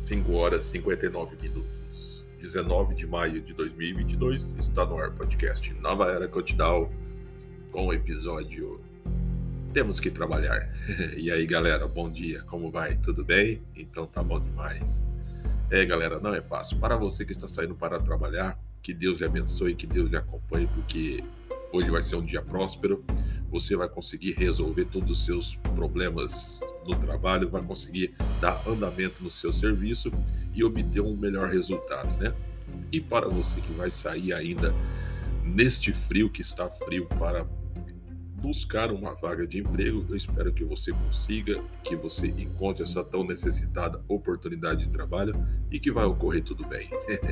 5 horas e 59 minutos. 19 de maio de 2022 está no ar podcast Nova Era Cotidal com o episódio Temos que Trabalhar. e aí galera, bom dia, como vai? Tudo bem? Então tá bom demais. É galera, não é fácil. Para você que está saindo para trabalhar, que Deus lhe abençoe, que Deus lhe acompanhe, porque Hoje vai ser um dia próspero. Você vai conseguir resolver todos os seus problemas no trabalho, vai conseguir dar andamento no seu serviço e obter um melhor resultado, né? E para você que vai sair ainda neste frio que está frio para buscar uma vaga de emprego, eu espero que você consiga, que você encontre essa tão necessitada oportunidade de trabalho e que vai ocorrer tudo bem.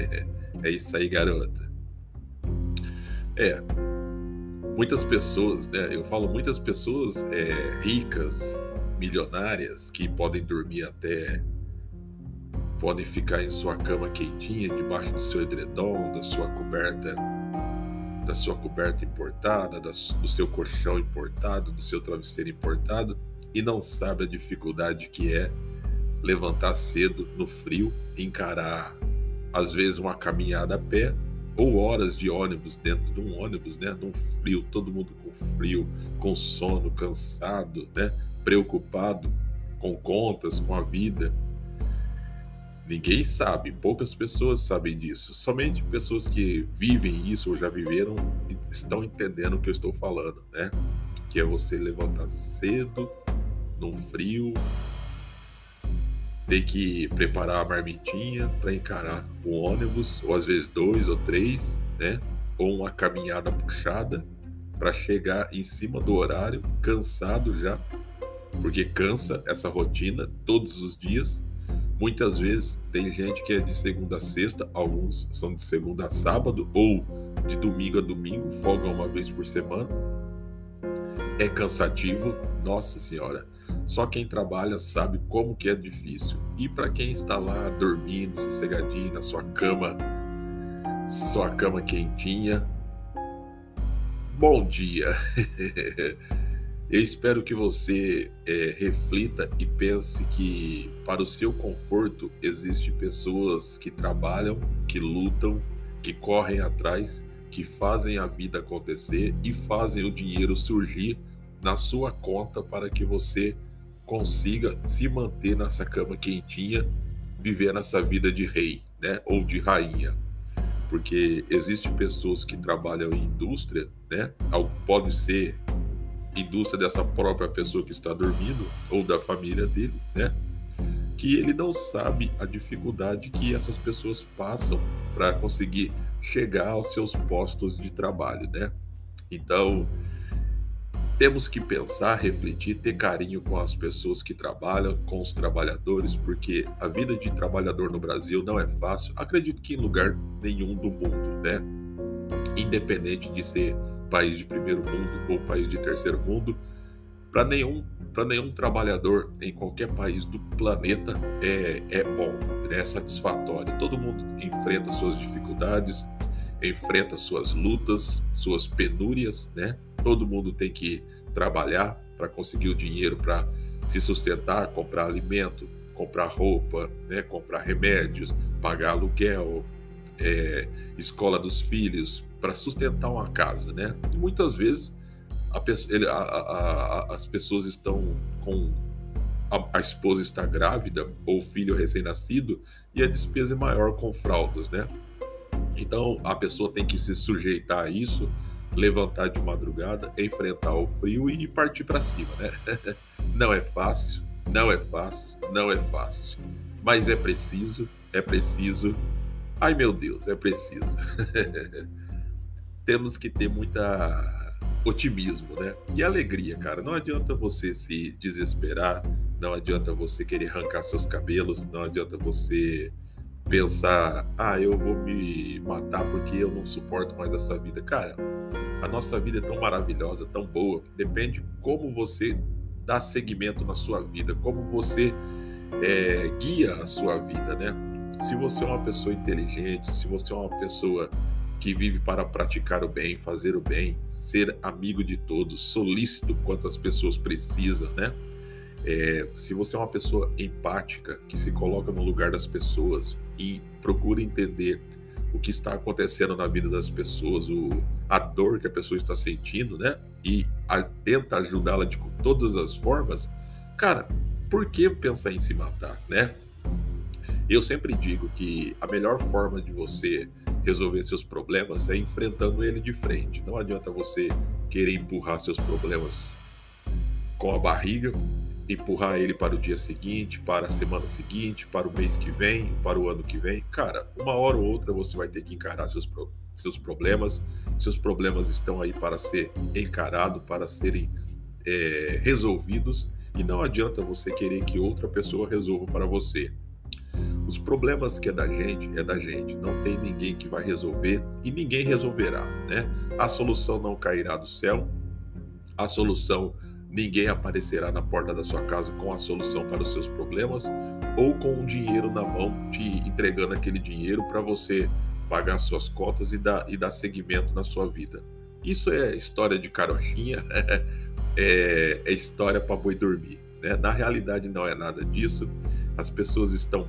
é isso aí, garota. É, muitas pessoas, né? Eu falo muitas pessoas é, ricas, milionárias, que podem dormir até. podem ficar em sua cama quentinha, debaixo do seu edredom, da sua coberta. Da sua coberta importada, da, do seu colchão importado, do seu travesseiro importado, e não sabe a dificuldade que é levantar cedo no frio, encarar às vezes uma caminhada a pé ou horas de ônibus dentro de um ônibus, né? Num frio, todo mundo com frio, com sono, cansado, né? Preocupado com contas, com a vida. Ninguém sabe, poucas pessoas sabem disso. Somente pessoas que vivem isso ou já viveram estão entendendo o que eu estou falando, né? Que é você levantar cedo, num frio, ter que preparar a marmitinha para encarar o ônibus, ou às vezes dois ou três, né? Ou uma caminhada puxada para chegar em cima do horário, cansado já, porque cansa essa rotina todos os dias. Muitas vezes tem gente que é de segunda a sexta, alguns são de segunda a sábado ou de domingo a domingo, folga uma vez por semana. É cansativo, nossa senhora só quem trabalha sabe como que é difícil. E para quem está lá dormindo, sossegadinho na sua cama, sua cama quentinha, bom dia. Eu espero que você é, reflita e pense que para o seu conforto existem pessoas que trabalham, que lutam, que correm atrás, que fazem a vida acontecer e fazem o dinheiro surgir na sua conta para que você consiga se manter nessa cama quentinha, viver nessa vida de rei, né, ou de rainha. Porque existem pessoas que trabalham em indústria, né, pode ser indústria dessa própria pessoa que está dormindo ou da família dele, né, que ele não sabe a dificuldade que essas pessoas passam para conseguir chegar aos seus postos de trabalho, né? Então, temos que pensar, refletir, ter carinho com as pessoas que trabalham, com os trabalhadores, porque a vida de trabalhador no Brasil não é fácil. Acredito que em lugar nenhum do mundo, né? Independente de ser país de primeiro mundo ou país de terceiro mundo, para nenhum para nenhum trabalhador em qualquer país do planeta é, é bom, né? é satisfatório. Todo mundo enfrenta suas dificuldades, enfrenta suas lutas, suas penúrias, né? Todo mundo tem que trabalhar para conseguir o dinheiro para se sustentar, comprar alimento, comprar roupa, né? comprar remédios, pagar aluguel, é, escola dos filhos, para sustentar uma casa, né? E muitas vezes a, ele, a, a, as pessoas estão com a, esposa está grávida ou o filho recém-nascido e a despesa é maior com fraldas, né? Então a pessoa tem que se sujeitar a isso, levantar de madrugada, enfrentar o frio e partir para cima, né? Não é fácil, não é fácil, não é fácil, mas é preciso, é preciso. Ai meu Deus, é preciso. Temos que ter muita otimismo, né? E alegria, cara. Não adianta você se desesperar, não adianta você querer arrancar seus cabelos, não adianta você pensar, ah, eu vou me matar porque eu não suporto mais essa vida. Cara, a nossa vida é tão maravilhosa, tão boa. Depende como você dá seguimento na sua vida, como você é, guia a sua vida, né? Se você é uma pessoa inteligente, se você é uma pessoa que vive para praticar o bem, fazer o bem, ser amigo de todos, solícito quanto as pessoas precisam, né? É, se você é uma pessoa empática, que se coloca no lugar das pessoas e procura entender o que está acontecendo na vida das pessoas, o, a dor que a pessoa está sentindo, né? E a, tenta ajudá-la de todas as formas, cara, por que pensar em se matar, né? Eu sempre digo que a melhor forma de você resolver seus problemas é enfrentando ele de frente. Não adianta você querer empurrar seus problemas com a barriga, empurrar ele para o dia seguinte, para a semana seguinte, para o mês que vem, para o ano que vem. Cara, uma hora ou outra você vai ter que encarar seus, seus problemas. Seus problemas estão aí para ser encarado, para serem é, resolvidos. E não adianta você querer que outra pessoa resolva para você. Os problemas que é da gente, é da gente. Não tem ninguém que vai resolver e ninguém resolverá, né? A solução não cairá do céu. A solução ninguém aparecerá na porta da sua casa com a solução para os seus problemas ou com um dinheiro na mão te entregando aquele dinheiro para você pagar suas cotas e dar, e dar seguimento na sua vida. Isso é história de carochinha, é, é história para boi dormir. Né? Na realidade, não é nada disso. As pessoas estão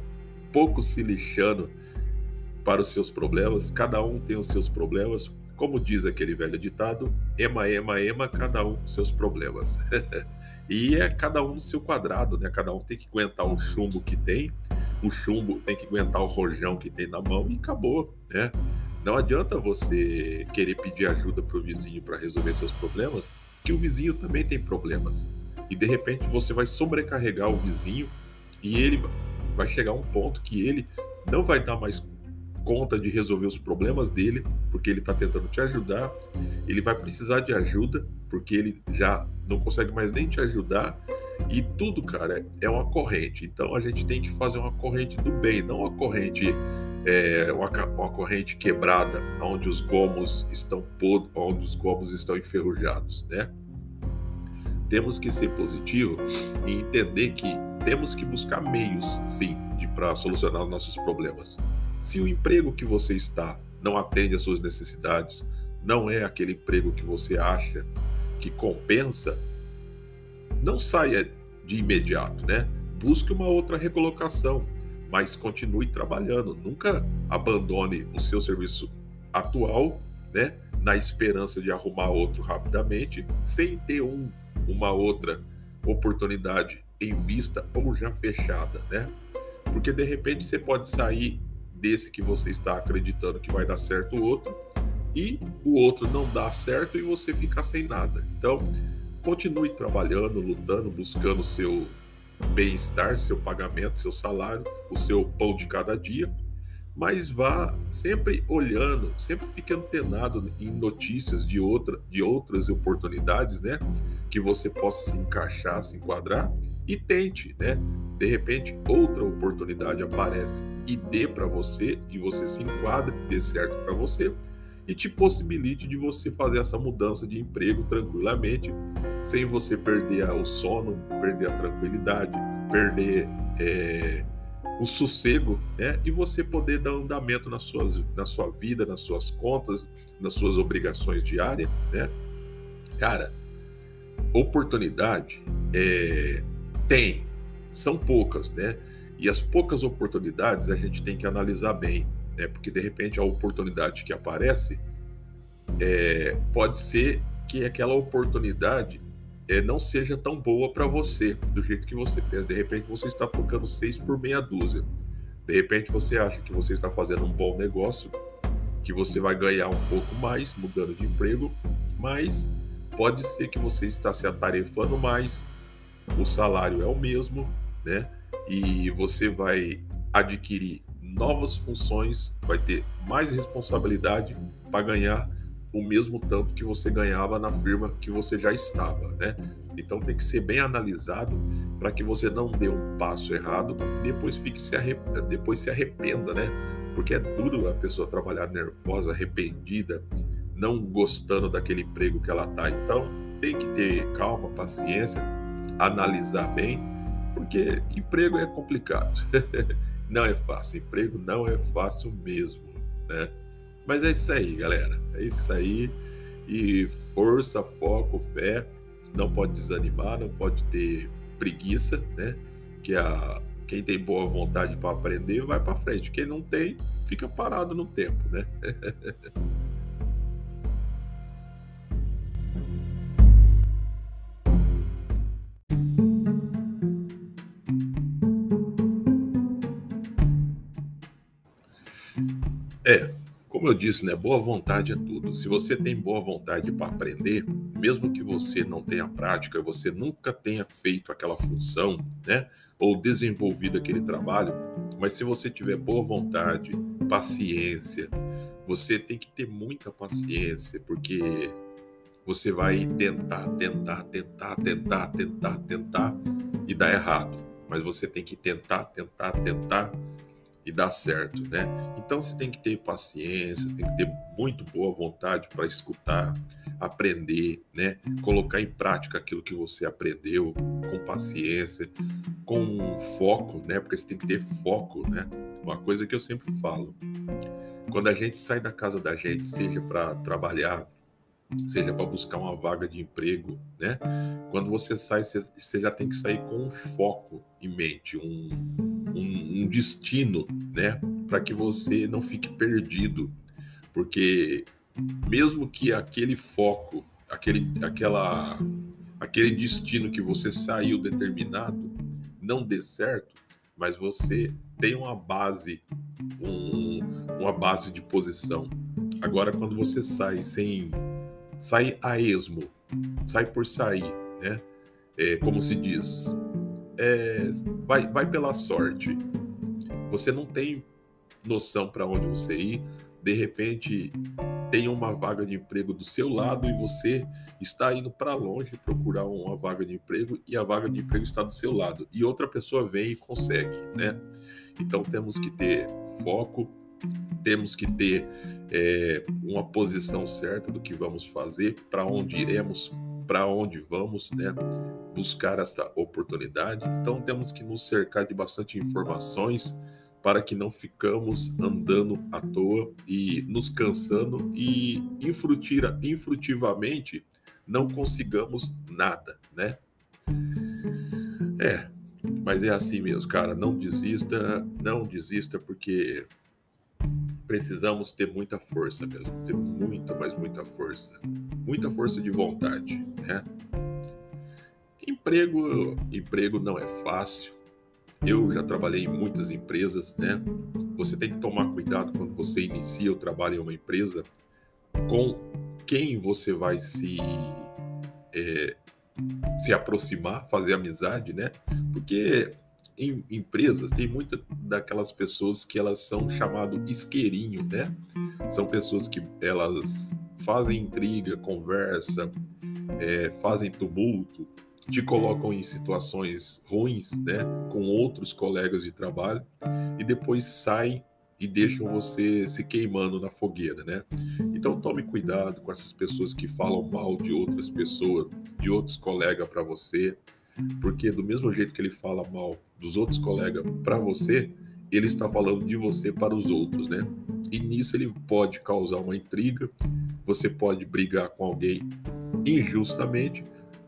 pouco se lixando para os seus problemas, cada um tem os seus problemas. Como diz aquele velho ditado, ema, ema, ema, cada um com seus problemas. e é cada um no seu quadrado, né? Cada um tem que aguentar o chumbo que tem, o chumbo tem que aguentar o rojão que tem na mão e acabou, né? Não adianta você querer pedir ajuda para o vizinho para resolver seus problemas, que o vizinho também tem problemas. E de repente você vai sobrecarregar o vizinho e ele vai chegar um ponto que ele não vai dar mais conta de resolver os problemas dele, porque ele está tentando te ajudar. Ele vai precisar de ajuda, porque ele já não consegue mais nem te ajudar. E tudo, cara, é uma corrente. Então a gente tem que fazer uma corrente do bem, não uma corrente é, uma, uma, corrente quebrada, onde os gomos estão pod, onde os gomos estão enferrujados, né? Temos que ser positivo e entender que temos que buscar meios, sim, para solucionar os nossos problemas. Se o emprego que você está não atende às suas necessidades, não é aquele emprego que você acha que compensa, não saia de imediato, né? Busque uma outra recolocação, mas continue trabalhando. Nunca abandone o seu serviço atual, né? Na esperança de arrumar outro rapidamente, sem ter um, uma outra oportunidade em vista ou já fechada, né? Porque de repente você pode sair desse que você está acreditando que vai dar certo o outro e o outro não dá certo e você fica sem nada. Então, continue trabalhando, lutando, buscando seu bem-estar, seu pagamento, seu salário, o seu pão de cada dia, mas vá sempre olhando, sempre fique antenado em notícias de, outra, de outras oportunidades, né? Que você possa se encaixar, se enquadrar e tente, né? De repente, outra oportunidade aparece e dê para você e você se enquadre, dê certo para você e te possibilite de você fazer essa mudança de emprego tranquilamente, sem você perder o sono, perder a tranquilidade, perder é, o sossego, né? E você poder dar andamento nas suas, na sua vida, nas suas contas, nas suas obrigações diárias, né? Cara, oportunidade é, tem, são poucas, né? E as poucas oportunidades a gente tem que analisar bem, né? Porque de repente a oportunidade que aparece é, pode ser que aquela oportunidade é, não seja tão boa para você, do jeito que você pensa. De repente você está tocando seis por meia dúzia. De repente você acha que você está fazendo um bom negócio, que você vai ganhar um pouco mais mudando de emprego, mas pode ser que você está se atarefando mais, o salário é o mesmo, né? E você vai adquirir novas funções, vai ter mais responsabilidade para ganhar o mesmo tanto que você ganhava na firma que você já estava, né? Então tem que ser bem analisado para que você não dê um passo errado e depois fique se depois se arrependa, né? Porque é duro a pessoa trabalhar nervosa, arrependida, não gostando daquele emprego que ela tá. Então tem que ter calma, paciência analisar bem, porque emprego é complicado. não é fácil, emprego não é fácil mesmo, né? Mas é isso aí, galera. É isso aí. E força, foco, fé. Não pode desanimar, não pode ter preguiça, né? Que a quem tem boa vontade para aprender vai para frente. Quem não tem, fica parado no tempo, né? É, como eu disse, né, boa vontade é tudo. Se você tem boa vontade para aprender, mesmo que você não tenha prática, você nunca tenha feito aquela função, né, ou desenvolvido aquele trabalho, mas se você tiver boa vontade, paciência, você tem que ter muita paciência, porque você vai tentar, tentar, tentar, tentar, tentar, tentar e dá errado. Mas você tem que tentar, tentar, tentar e dar certo, né? Então você tem que ter paciência, tem que ter muito boa vontade para escutar, aprender, né? Colocar em prática aquilo que você aprendeu com paciência, com foco, né? Porque você tem que ter foco, né? Uma coisa que eu sempre falo. Quando a gente sai da casa da gente, seja para trabalhar, seja para buscar uma vaga de emprego, né? Quando você sai, você já tem que sair com um foco em mente, um, um, um destino, né? Para que você não fique perdido, porque mesmo que aquele foco, aquele, aquela, aquele destino que você saiu determinado não dê certo, mas você tem uma base, um, uma base de posição. Agora, quando você sai sem sai a esmo, sai por sair, né? É, como se diz, é, vai, vai pela sorte. Você não tem noção para onde você ir. De repente, tem uma vaga de emprego do seu lado e você está indo para longe procurar uma vaga de emprego e a vaga de emprego está do seu lado e outra pessoa vem e consegue, né? Então temos que ter foco, temos que ter é, uma posição certa do que vamos fazer, para onde iremos, para onde vamos, né? Buscar esta oportunidade. Então temos que nos cercar de bastante informações para que não ficamos andando à toa e nos cansando e infrutira, infrutivamente não consigamos nada, né? É, mas é assim mesmo, cara. Não desista, não desista, porque precisamos ter muita força mesmo, ter muita, mas muita força, muita força de vontade, né? Emprego, emprego não é fácil. Eu já trabalhei em muitas empresas, né? Você tem que tomar cuidado quando você inicia o trabalho em uma empresa com quem você vai se é, se aproximar, fazer amizade, né? Porque em empresas tem muitas daquelas pessoas que elas são chamado isqueirinho, né? São pessoas que elas fazem intriga, conversa, é, fazem tumulto, te colocam em situações ruins, né? Com outros colegas de trabalho e depois saem e deixam você se queimando na fogueira, né? Então tome cuidado com essas pessoas que falam mal de outras pessoas, de outros colegas para você, porque do mesmo jeito que ele fala mal dos outros colegas para você, ele está falando de você para os outros, né? E nisso ele pode causar uma intriga, você pode brigar com alguém injustamente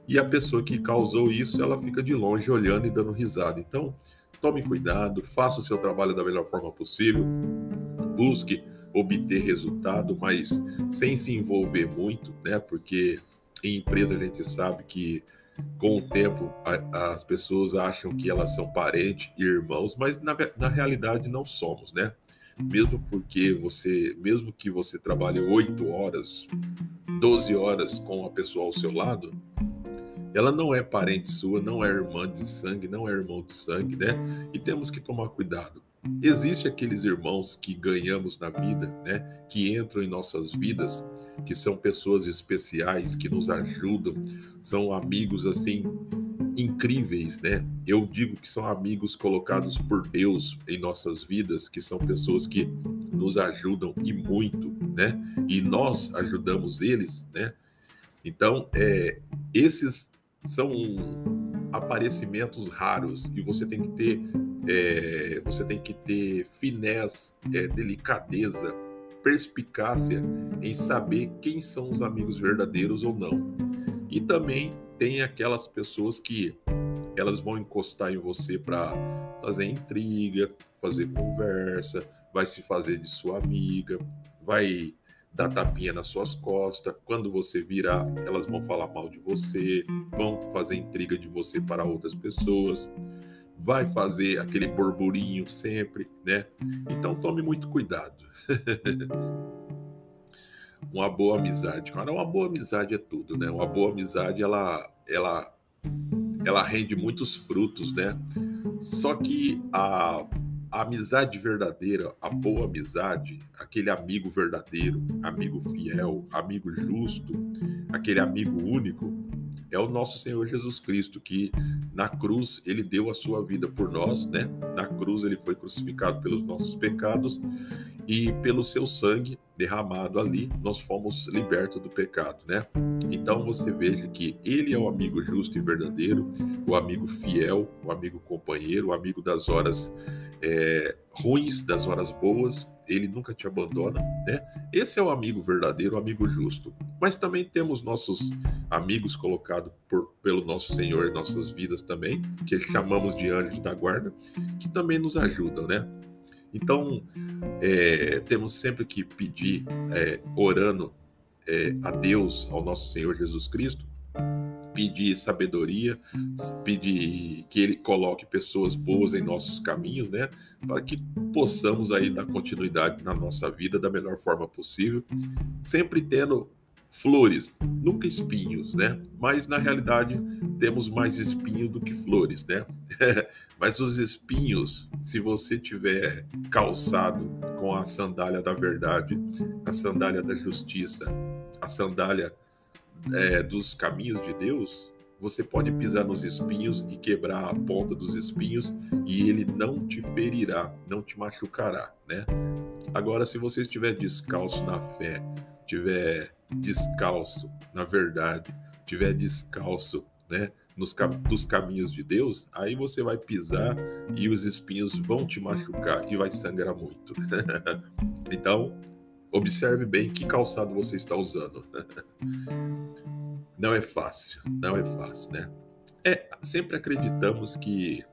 e a pessoa que causou isso, ela fica de longe olhando e dando risada. Então, tome cuidado, faça o seu trabalho da melhor forma possível, busque obter resultado, mas sem se envolver muito, né? Porque em empresa a gente sabe que com o tempo a, as pessoas acham que elas são parentes e irmãos, mas na, na realidade não somos, né? Mesmo porque você, mesmo que você trabalhe 8 horas, 12 horas com a pessoa ao seu lado, ela não é parente sua, não é irmã de sangue, não é irmão de sangue, né? E temos que tomar cuidado. Existem aqueles irmãos que ganhamos na vida, né? Que entram em nossas vidas, que são pessoas especiais, que nos ajudam, são amigos assim incríveis, né? Eu digo que são amigos colocados por Deus em nossas vidas, que são pessoas que nos ajudam e muito, né? E nós ajudamos eles, né? Então, é, esses são aparecimentos raros e você tem que ter é, você tem que ter finesse, é, delicadeza, perspicácia em saber quem são os amigos verdadeiros ou não. E também tem aquelas pessoas que elas vão encostar em você para fazer intriga, fazer conversa, vai se fazer de sua amiga, vai dar tapinha nas suas costas. Quando você virar, elas vão falar mal de você, vão fazer intriga de você para outras pessoas, vai fazer aquele burburinho sempre, né? Então tome muito cuidado. uma boa amizade, cara, uma boa amizade é tudo, né? Uma boa amizade ela ela ela rende muitos frutos, né? Só que a a amizade verdadeira, a boa amizade, aquele amigo verdadeiro, amigo fiel, amigo justo, aquele amigo único, é o nosso Senhor Jesus Cristo, que na cruz ele deu a sua vida por nós, né? Na cruz ele foi crucificado pelos nossos pecados e pelo seu sangue derramado ali, nós fomos libertos do pecado, né? Então você veja que ele é o amigo justo e verdadeiro, o amigo fiel, o amigo companheiro, o amigo das horas é, ruins, das horas boas, ele nunca te abandona, né? Esse é o amigo verdadeiro, o amigo justo. Mas também temos nossos amigos colocados por, pelo nosso Senhor em nossas vidas também, que chamamos de anjos da guarda, que também nos ajudam, né? Então, é, temos sempre que pedir, é, orando é, a Deus, ao nosso Senhor Jesus Cristo, pedir sabedoria, pedir que Ele coloque pessoas boas em nossos caminhos, né? Para que possamos aí dar continuidade na nossa vida da melhor forma possível, sempre tendo flores, nunca espinhos, né? Mas na realidade temos mais espinhos do que flores, né? Mas os espinhos, se você tiver calçado com a sandália da verdade, a sandália da justiça, a sandália é, dos caminhos de Deus, você pode pisar nos espinhos e quebrar a ponta dos espinhos e ele não te ferirá, não te machucará, né? Agora, se você estiver descalço na fé, estiver descalço na verdade, estiver descalço, né, nos dos caminhos de Deus, aí você vai pisar e os espinhos vão te machucar e vai sangrar muito. então, observe bem que calçado você está usando. não é fácil, não é fácil, né? É, sempre acreditamos que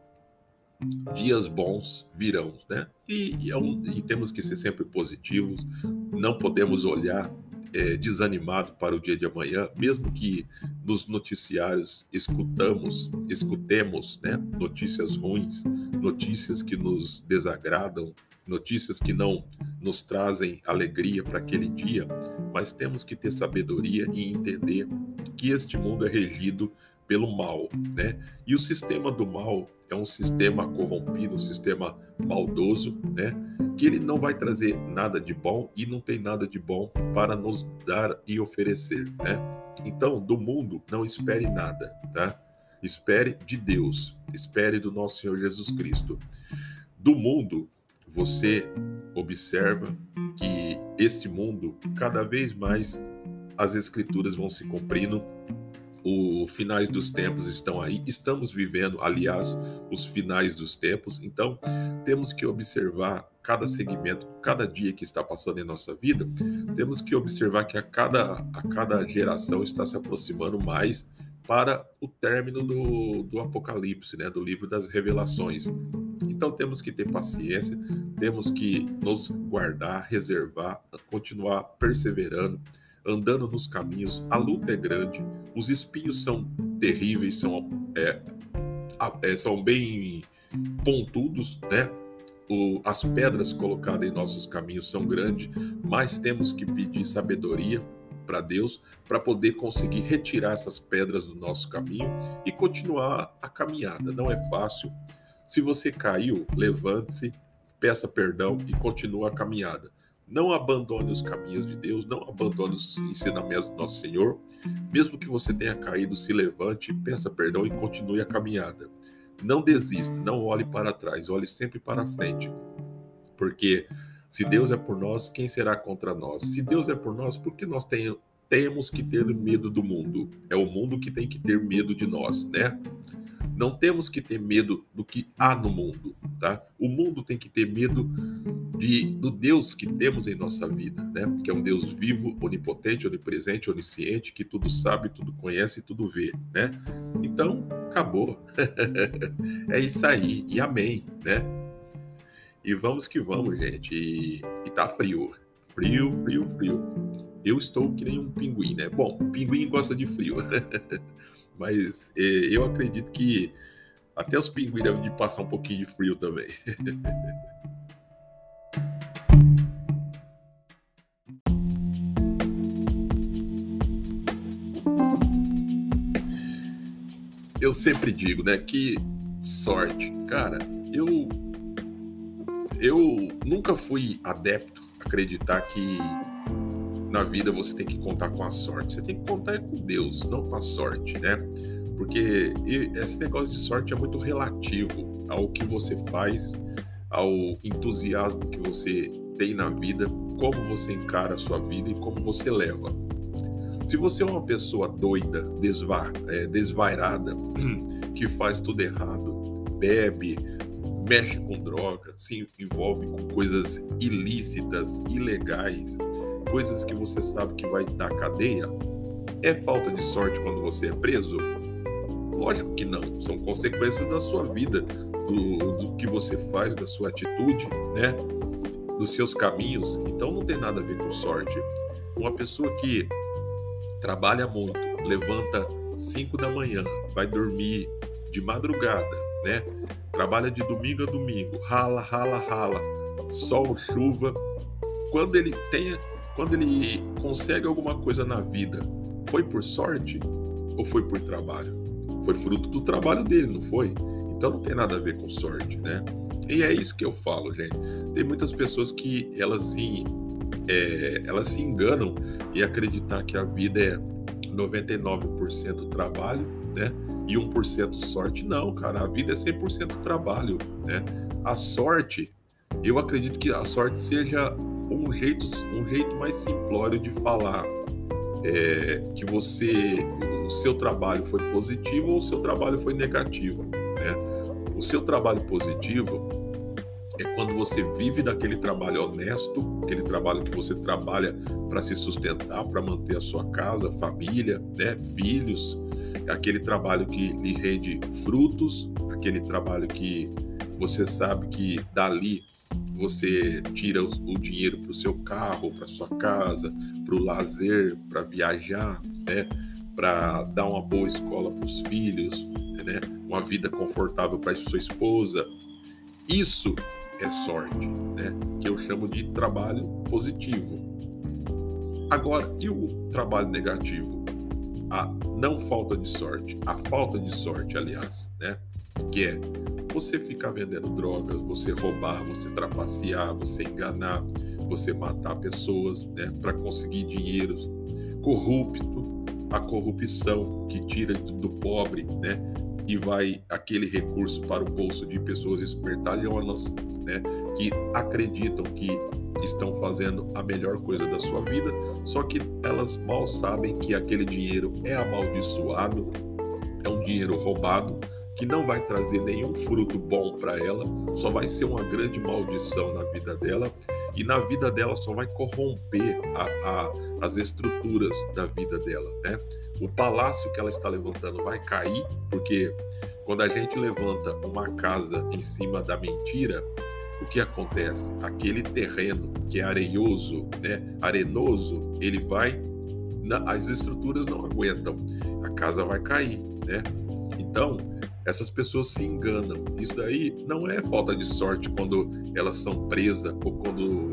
dias bons virão, né? E, e, é e temos que ser sempre positivos, não podemos olhar é, desanimado para o dia de amanhã, mesmo que nos noticiários escutamos, escutemos né, notícias ruins, notícias que nos desagradam, notícias que não nos trazem alegria para aquele dia, mas temos que ter sabedoria e entender que este mundo é regido pelo mal, né? E o sistema do mal é um sistema corrompido, um sistema maldoso, né? Que ele não vai trazer nada de bom e não tem nada de bom para nos dar e oferecer, né? Então, do mundo não espere nada, tá? Espere de Deus, espere do nosso Senhor Jesus Cristo. Do mundo, você observa que este mundo, cada vez mais as escrituras vão se cumprindo os finais dos tempos estão aí, estamos vivendo, aliás, os finais dos tempos, então temos que observar cada segmento, cada dia que está passando em nossa vida, temos que observar que a cada, a cada geração está se aproximando mais para o término do, do Apocalipse, né, do livro das Revelações. Então temos que ter paciência, temos que nos guardar, reservar, continuar perseverando andando nos caminhos, a luta é grande, os espinhos são terríveis, são, é, é, são bem pontudos, né? O, as pedras colocadas em nossos caminhos são grandes, mas temos que pedir sabedoria para Deus para poder conseguir retirar essas pedras do nosso caminho e continuar a caminhada. Não é fácil. Se você caiu, levante-se, peça perdão e continue a caminhada. Não abandone os caminhos de Deus, não abandone os ensinamentos do nosso Senhor. Mesmo que você tenha caído, se levante, peça perdão e continue a caminhada. Não desista, não olhe para trás, olhe sempre para frente. Porque se Deus é por nós, quem será contra nós? Se Deus é por nós, por que nós temos que ter medo do mundo? É o mundo que tem que ter medo de nós, né? Não temos que ter medo do que há no mundo, tá? O mundo tem que ter medo de, do Deus que temos em nossa vida, né? Que é um Deus vivo, onipotente, onipresente, onisciente, que tudo sabe, tudo conhece e tudo vê, né? Então, acabou. é isso aí, e amém, né? E vamos que vamos, gente. E, e tá frio. Frio, frio, frio. Eu estou que nem um pinguim, né? Bom, pinguim gosta de frio. Mas é, eu acredito que até os pinguins devem de passar um pouquinho de frio também. eu sempre digo, né, que sorte, cara, eu eu nunca fui adepto a acreditar que na vida você tem que contar com a sorte. Você tem que contar com Deus, não com a sorte, né? Porque esse negócio de sorte é muito relativo ao que você faz, ao entusiasmo que você tem na vida, como você encara a sua vida e como você leva. Se você é uma pessoa doida, desva é, desvairada, que faz tudo errado, bebe, mexe com droga, se envolve com coisas ilícitas, ilegais, coisas que você sabe que vai dar cadeia, é falta de sorte quando você é preso? Lógico que não, são consequências da sua vida, do, do que você faz, da sua atitude, né? Dos seus caminhos. Então não tem nada a ver com sorte. Uma pessoa que trabalha muito, levanta 5 da manhã, vai dormir de madrugada, né? Trabalha de domingo a domingo, rala, rala, rala, sol, chuva. Quando ele tenha, quando ele consegue alguma coisa na vida, foi por sorte ou foi por trabalho? Foi fruto do trabalho dele, não foi? Então não tem nada a ver com sorte, né? E é isso que eu falo, gente. Tem muitas pessoas que elas se é, elas se enganam e acreditar que a vida é 99% trabalho, né? E 1% sorte. Não, cara, a vida é 100% trabalho, né? A sorte, eu acredito que a sorte seja um jeito, um jeito mais simplório de falar é, que você, o seu trabalho foi positivo ou o seu trabalho foi negativo, né? O seu trabalho positivo é quando você vive daquele trabalho honesto, aquele trabalho que você trabalha para se sustentar, para manter a sua casa, família, né, filhos, aquele trabalho que lhe rende frutos, aquele trabalho que você sabe que dali você tira o, dinheiro para o seu carro, para sua casa, para o lazer, para viajar, né? para dar uma boa escola para os filhos, né? uma vida confortável para sua esposa. Isso é sorte, né? que eu chamo de trabalho positivo. Agora, e o trabalho negativo? A não falta de sorte, a falta de sorte, aliás, né? Que é você ficar vendendo drogas, você roubar, você trapacear, você enganar, você matar pessoas né? para conseguir dinheiro, corrupto, a corrupção que tira do pobre, né? E vai aquele recurso para o bolso de pessoas espertalhonas, né, que acreditam que estão fazendo a melhor coisa da sua vida, só que elas mal sabem que aquele dinheiro é amaldiçoado, é um dinheiro roubado que não vai trazer nenhum fruto bom para ela, só vai ser uma grande maldição na vida dela e na vida dela só vai corromper a, a, as estruturas da vida dela, né? O palácio que ela está levantando vai cair, porque quando a gente levanta uma casa em cima da mentira, o que acontece? Aquele terreno que é areioso, né, arenoso, ele vai, as estruturas não aguentam, a casa vai cair, né? Então, essas pessoas se enganam. Isso daí não é falta de sorte quando elas são presas ou quando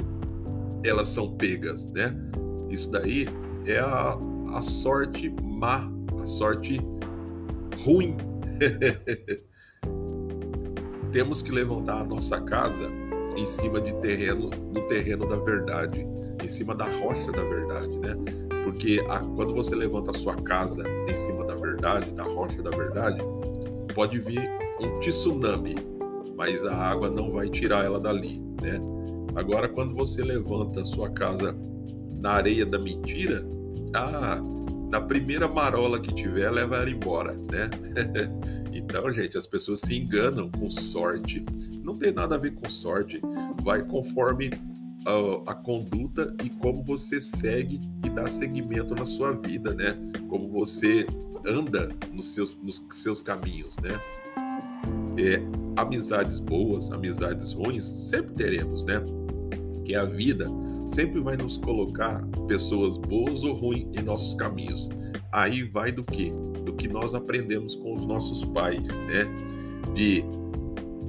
elas são pegas, né? Isso daí é a, a sorte má, a sorte ruim. temos que levantar a nossa casa em cima de terreno, no terreno da verdade, em cima da rocha da verdade, né? Porque a, quando você levanta a sua casa em cima da verdade, da rocha da verdade, pode vir um tsunami, mas a água não vai tirar ela dali, né? Agora, quando você levanta a sua casa na areia da mentira, ah, na primeira marola que tiver, leva ela embora, né? então, gente, as pessoas se enganam com sorte. Não tem nada a ver com sorte. Vai conforme a, a conduta e como você segue e dá seguimento na sua vida, né? Como você anda nos seus, nos seus caminhos, né? É, amizades boas, amizades ruins, sempre teremos, né? Que a vida sempre vai nos colocar pessoas boas ou ruins em nossos caminhos. Aí vai do que? Do que nós aprendemos com os nossos pais, né? De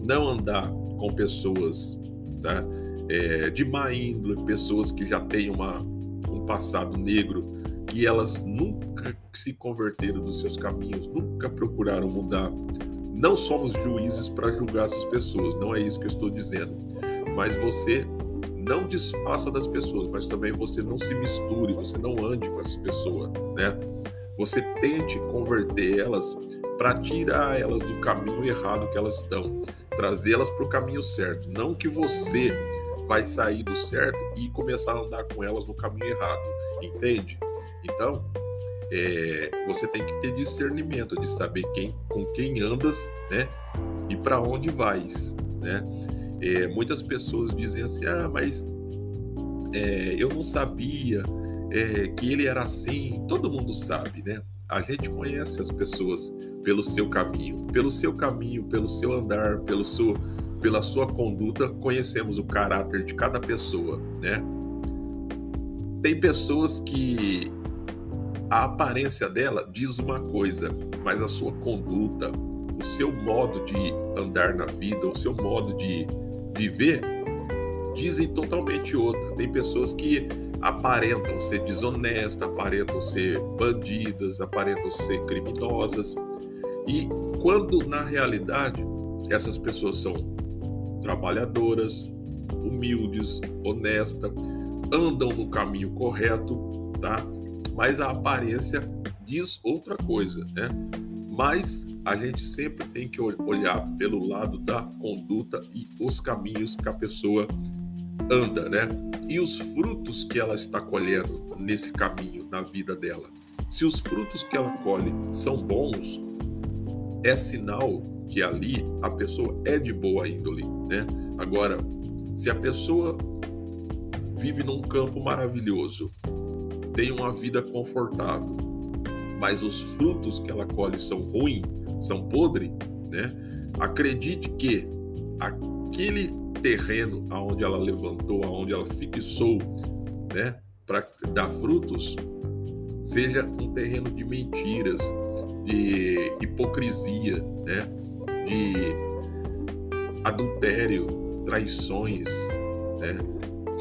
não andar com pessoas, tá? É, de má índole, pessoas que já têm uma, um passado negro, que elas nunca se converteram dos seus caminhos, nunca procuraram mudar. Não somos juízes para julgar essas pessoas, não é isso que eu estou dizendo. Mas você não desfaça das pessoas, mas também você não se misture, você não ande com essas pessoas, né? Você tente converter elas para tirar elas do caminho errado que elas estão, trazê-las para o caminho certo. Não que você vai sair do certo e começar a andar com elas no caminho errado, entende? Então, é, você tem que ter discernimento de saber quem, com quem andas, né? E para onde vais, né? É, muitas pessoas dizem assim, ah, mas é, eu não sabia é, que ele era assim. Todo mundo sabe, né? A gente conhece as pessoas pelo seu caminho, pelo seu caminho, pelo seu andar, pelo seu, pela sua conduta, conhecemos o caráter de cada pessoa, né? Tem pessoas que a aparência dela diz uma coisa, mas a sua conduta, o seu modo de andar na vida, o seu modo de viver, dizem totalmente outra. Tem pessoas que aparentam ser desonestas, aparentam ser bandidas, aparentam ser criminosas. E quando na realidade essas pessoas são trabalhadoras, humildes, honestas, andam no caminho correto, tá? Mas a aparência diz outra coisa, né? Mas a gente sempre tem que olhar pelo lado da conduta e os caminhos que a pessoa anda, né? E os frutos que ela está colhendo nesse caminho na vida dela. Se os frutos que ela colhe são bons, é sinal que ali a pessoa é de boa índole, né? Agora, se a pessoa vive num campo maravilhoso, tem uma vida confortável, mas os frutos que ela colhe são ruins, são podres, né? Acredite que aquele terreno aonde ela levantou, aonde ela fixou, né, para dar frutos, seja um terreno de mentiras, de hipocrisia, né, de adultério, traições, né,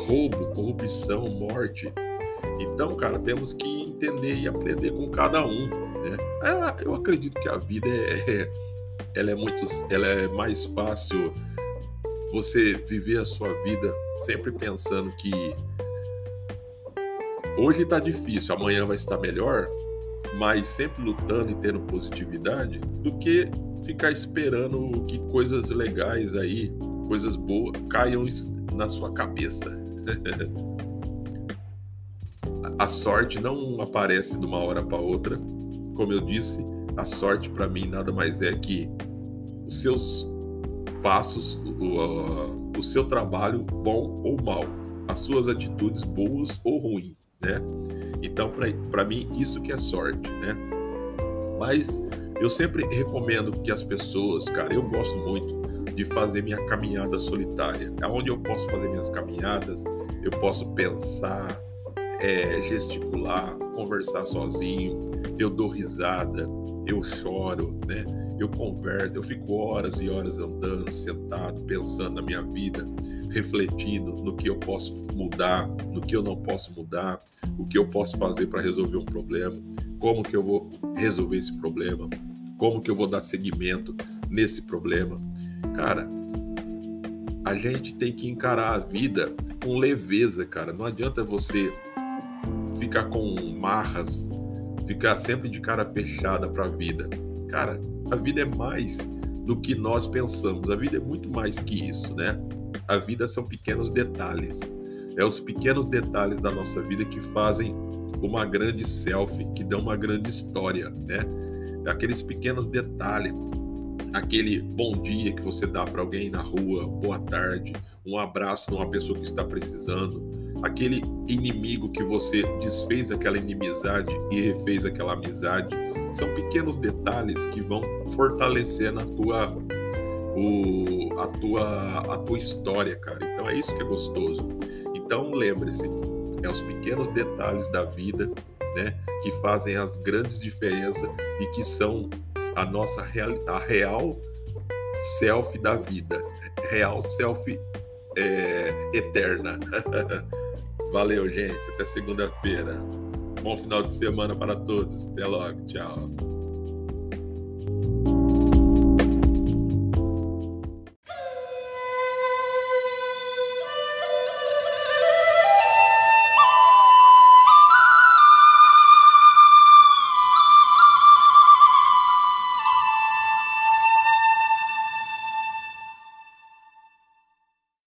roubo, corrupção, morte. Então, cara, temos que entender e aprender com cada um. Né? Eu acredito que a vida é, é, ela é muito, ela é mais fácil você viver a sua vida sempre pensando que hoje está difícil, amanhã vai estar melhor, mas sempre lutando e tendo positividade, do que ficar esperando que coisas legais aí, coisas boas, caiam na sua cabeça. a sorte não aparece de uma hora para outra. Como eu disse, a sorte para mim nada mais é que os seus passos, o, o seu trabalho bom ou mal, as suas atitudes boas ou ruins, né? Então, para mim, isso que é sorte, né? Mas eu sempre recomendo que as pessoas, cara, eu gosto muito de fazer minha caminhada solitária. É onde eu posso fazer minhas caminhadas, eu posso pensar, é, gesticular, conversar sozinho, eu dou risada, eu choro, né? Eu converso, eu fico horas e horas andando, sentado, pensando na minha vida, refletindo no que eu posso mudar, no que eu não posso mudar, o que eu posso fazer para resolver um problema, como que eu vou resolver esse problema, como que eu vou dar seguimento nesse problema. Cara, a gente tem que encarar a vida com leveza, cara. Não adianta você ficar com marras, ficar sempre de cara fechada para a vida. Cara, a vida é mais do que nós pensamos. A vida é muito mais que isso, né? A vida são pequenos detalhes. É os pequenos detalhes da nossa vida que fazem uma grande selfie, que dão uma grande história, né? Aqueles pequenos detalhes, aquele bom dia que você dá para alguém na rua, boa tarde, um abraço de uma pessoa que está precisando, aquele inimigo que você desfez aquela inimizade e refez aquela amizade, São pequenos detalhes que vão fortalecendo a tua, o, a tua, a tua história, cara. Então é isso que é gostoso. Então lembre-se, é os pequenos detalhes da vida, né, que fazem as grandes diferenças e que são a nossa real, a real self da vida, real self é, eterna. Valeu, gente. Até segunda-feira. Bom final de semana para todos. Até logo. Tchau.